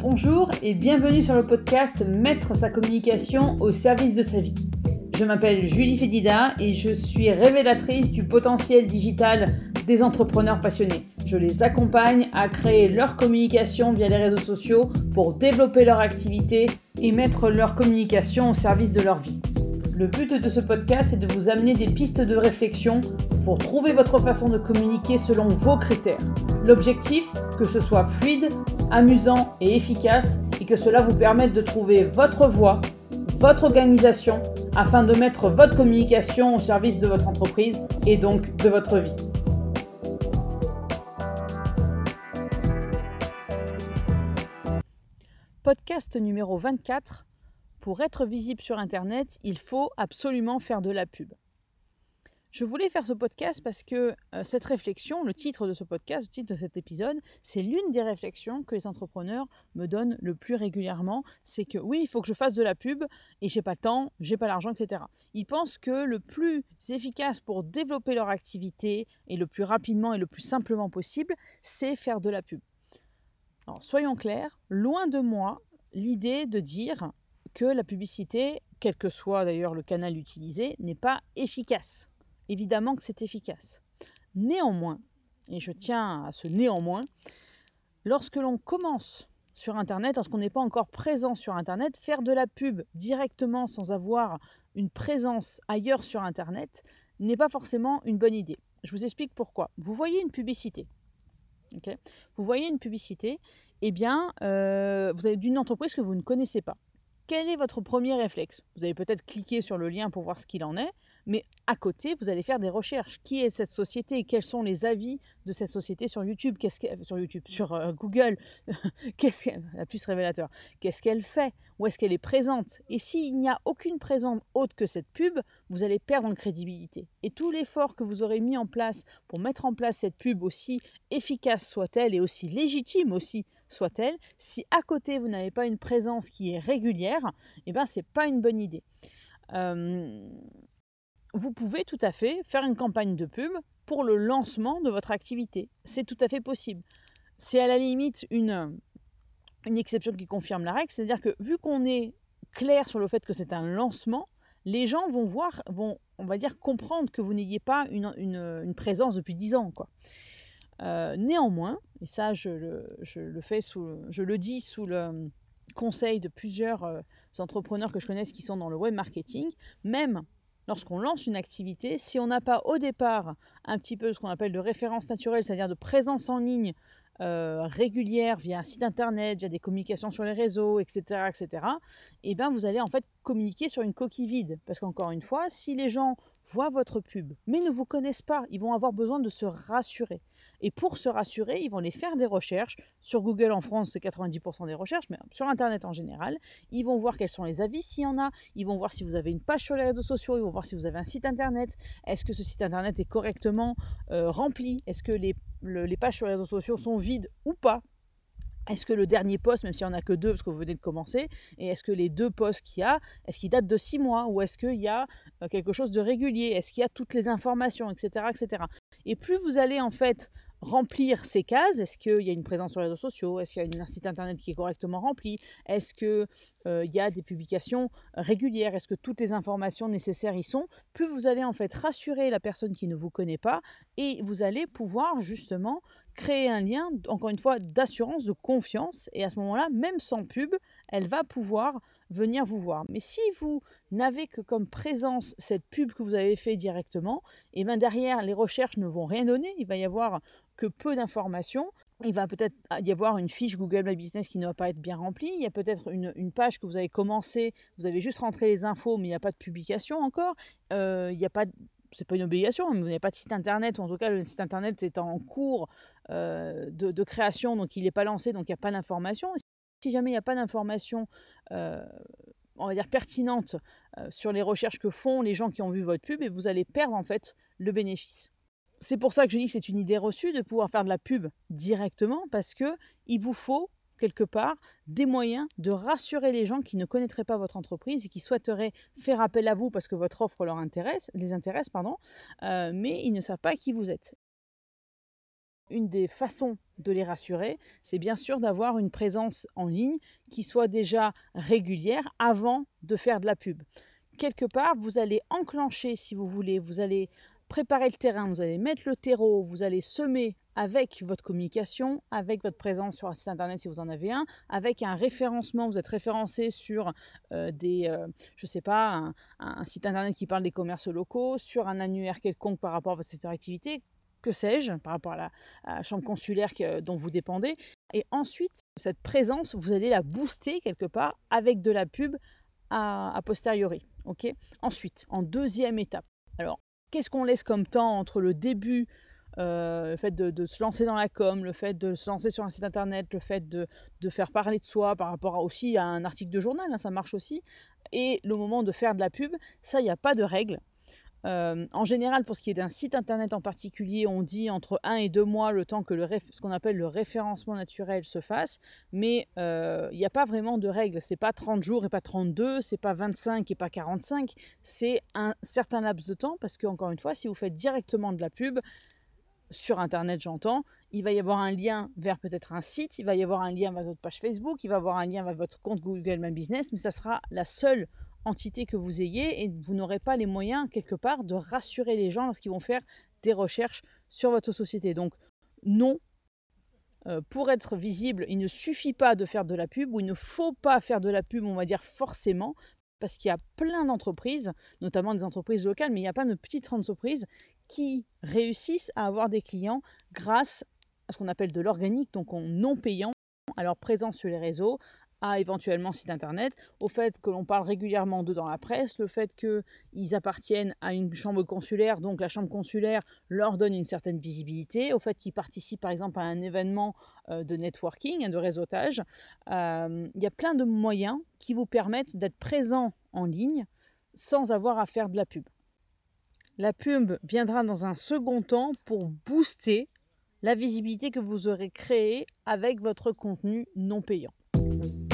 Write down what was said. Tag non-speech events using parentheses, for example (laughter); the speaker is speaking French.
Bonjour et bienvenue sur le podcast Mettre sa communication au service de sa vie. Je m'appelle Julie Fédida et je suis révélatrice du potentiel digital des entrepreneurs passionnés. Je les accompagne à créer leur communication via les réseaux sociaux pour développer leur activité et mettre leur communication au service de leur vie. Le but de ce podcast est de vous amener des pistes de réflexion pour trouver votre façon de communiquer selon vos critères. L'objectif, que ce soit fluide, amusant et efficace et que cela vous permette de trouver votre voie, votre organisation afin de mettre votre communication au service de votre entreprise et donc de votre vie. Podcast numéro 24 pour être visible sur Internet, il faut absolument faire de la pub. Je voulais faire ce podcast parce que euh, cette réflexion, le titre de ce podcast, le titre de cet épisode, c'est l'une des réflexions que les entrepreneurs me donnent le plus régulièrement. C'est que oui, il faut que je fasse de la pub et j'ai pas le temps, j'ai pas l'argent, etc. Ils pensent que le plus efficace pour développer leur activité et le plus rapidement et le plus simplement possible, c'est faire de la pub. Alors soyons clairs, loin de moi l'idée de dire que la publicité, quel que soit d'ailleurs le canal utilisé, n'est pas efficace. Évidemment que c'est efficace. Néanmoins, et je tiens à ce néanmoins, lorsque l'on commence sur Internet, lorsqu'on n'est pas encore présent sur Internet, faire de la pub directement sans avoir une présence ailleurs sur Internet n'est pas forcément une bonne idée. Je vous explique pourquoi. Vous voyez une publicité. vous voyez une publicité, eh bien, euh, vous avez d'une entreprise que vous ne connaissez pas quel est votre premier réflexe? Vous allez peut-être cliquer sur le lien pour voir ce qu'il en est, mais à côté, vous allez faire des recherches. Qui est cette société Quels sont les avis de cette société sur YouTube? Qu'est-ce Sur YouTube, sur euh, Google? (laughs) Qu'est-ce qu'elle... La plus révélateur. Qu'est-ce qu'elle fait? Où est-ce qu'elle est présente? Et s'il n'y a aucune présence autre que cette pub, vous allez perdre en crédibilité. Et tout l'effort que vous aurez mis en place pour mettre en place cette pub, aussi efficace soit-elle et aussi légitime aussi soit-elle, si à côté vous n'avez pas une présence qui est régulière, eh ben c'est pas une bonne idée. Vous pouvez tout à fait faire une campagne de pub pour le lancement de votre activité. C'est tout à fait possible. C'est à la limite une, exception qui confirme la règle, c'est-à-dire que vu qu'on est clair sur le fait que c'est un lancement, les gens vont voir, vont, on va dire, comprendre que vous n'ayez pas une, présence depuis 10 ans. Euh, néanmoins, et ça je le, fais sous, je le dis sous le conseil de plusieurs euh, entrepreneurs que je connaisse qui sont dans le web marketing, même lorsqu'on lance une activité, si on n'a pas au départ un petit peu ce qu'on appelle de référence naturelle, c'est-à-dire de présence en ligne euh, régulière via un site internet, via des communications sur les réseaux, etc., etc., et eh ben vous allez en fait communiquer sur une coquille vide. Parce qu'encore une fois, si les gens voient votre pub, mais ne vous connaissent pas, ils vont avoir besoin de se rassurer. Et pour se rassurer, ils vont les faire des recherches. Sur Google en France, c'est 90% des recherches, mais sur Internet en général. Ils vont voir quels sont les avis s'il y en a. Ils vont voir si vous avez une page sur les réseaux sociaux. Ils vont voir si vous avez un site Internet. Est-ce que ce site Internet est correctement euh, rempli? Est-ce que les, les pages sur les réseaux sociaux sont vides ou pas? Est-ce que le dernier poste, même s'il n'y en a que deux parce que vous venez de commencer, et est-ce que les deux postes qu'il y a, est-ce qu'ils datent de six mois ou est-ce qu'il y a euh, quelque chose de régulier? Est-ce qu'il y a toutes les informations, etc., etc. Et plus vous allez en fait remplir ces cases? Est-ce qu'il y a une présence sur les réseaux sociaux? Est-ce qu'il y a un site internet qui est correctement rempli? Est-ce qu'il euh, y a des publications régulières? Est-ce que toutes les informations nécessaires y sont? Plus vous allez en fait rassurer la personne qui ne vous connaît pas et vous allez pouvoir justement créer un lien, encore une fois, d'assurance, de confiance. Et à ce moment-là, même sans pub, elle va pouvoir venir vous voir. Mais si vous n'avez que comme présence cette pub que vous avez fait directement, et bien derrière, les recherches ne vont rien donner. Il va y avoir que peu d'informations. Il va peut-être y avoir une fiche Google My Business qui ne va pas être bien remplie. Il y a peut-être une, page que vous avez commencé, vous avez juste rentré les infos, mais il n'y a pas de publication encore. Euh, il n'y a pas c'est pas une obligation, mais vous n'avez pas de site internet, ou en tout cas le site internet est en cours euh, de, création, donc il n'est pas lancé, donc il n'y a pas d'information. Si jamais il n'y a pas d'information, euh, on va dire pertinente euh, sur les recherches que font les gens qui ont vu votre pub, vous allez perdre en fait le bénéfice. C'est pour ça que je dis que c'est une idée reçue de pouvoir faire de la pub directement, parce que il vous faut quelque part des moyens de rassurer les gens qui ne connaîtraient pas votre entreprise et qui souhaiteraient faire appel à vous parce que votre offre les intéresse, euh, mais ils ne savent pas qui vous êtes. Une des façons de les rassurer, c'est bien sûr d'avoir une présence en ligne qui soit déjà régulière avant de faire de la pub. Quelque part, vous allez enclencher, si vous voulez, vous allez préparer le terrain, vous allez mettre le terreau, vous allez semer avec votre communication, avec votre présence sur un site internet si vous en avez un, avec un référencement, vous êtes référencé sur euh, des, euh, je sais pas, un, site internet qui parle des commerces locaux, sur un annuaire quelconque par rapport à votre secteur d'activité, que sais-je, par rapport à la, chambre consulaire dont vous dépendez. Et ensuite, cette présence, vous allez la booster quelque part avec de la pub à, posteriori. Ensuite, en deuxième étape, alors qu'est-ce qu'on laisse comme temps entre le début euh, le fait de, se lancer dans la com, le fait de se lancer sur un site internet, le fait de, faire parler de soi par rapport aussi à un article de journal, hein, ça marche aussi, et le moment de faire de la pub, ça, il n'y a pas de règle. Euh, en général, pour ce qui est d'un site internet en particulier, on dit entre 1 et 2 mois le temps que ce qu'on appelle le référencement naturel se fasse, mais euh, il n'y a pas vraiment de règle. C'est pas 30 jours et pas 32, c'est pas 25 et pas 45, c'est un certain laps de temps parce que, encore une fois, si vous faites directement de la pub, sur Internet, j'entends, il va y avoir un lien vers peut-être un site, il va y avoir un lien vers votre page Facebook, il va y avoir un lien vers votre compte Google My Business, mais ça sera la seule entité que vous ayez et vous n'aurez pas les moyens, quelque part, de rassurer les gens lorsqu'ils vont faire des recherches sur votre société. Donc, non, euh, pour être visible, il ne suffit pas de faire de la pub ou il ne faut pas faire de la pub, on va dire forcément, parce qu'il y a plein d'entreprises, notamment des entreprises locales, mais il n'y a pas de petites entreprises qui réussissent à avoir des clients grâce à ce qu'on appelle de l'organique, donc en non payant, à leur présence sur les réseaux, à éventuellement site internet, au fait que l'on parle régulièrement d'eux dans la presse, le fait qu'ils appartiennent à une chambre consulaire, donc la chambre consulaire leur donne une certaine visibilité, au fait qu'ils participent par exemple à un événement euh, de networking, de réseautage. Euh, il y a plein de moyens qui vous permettent d'être présent en ligne sans avoir à faire de la pub. La pub viendra dans un second temps pour booster la visibilité que vous aurez créée avec votre contenu non payant.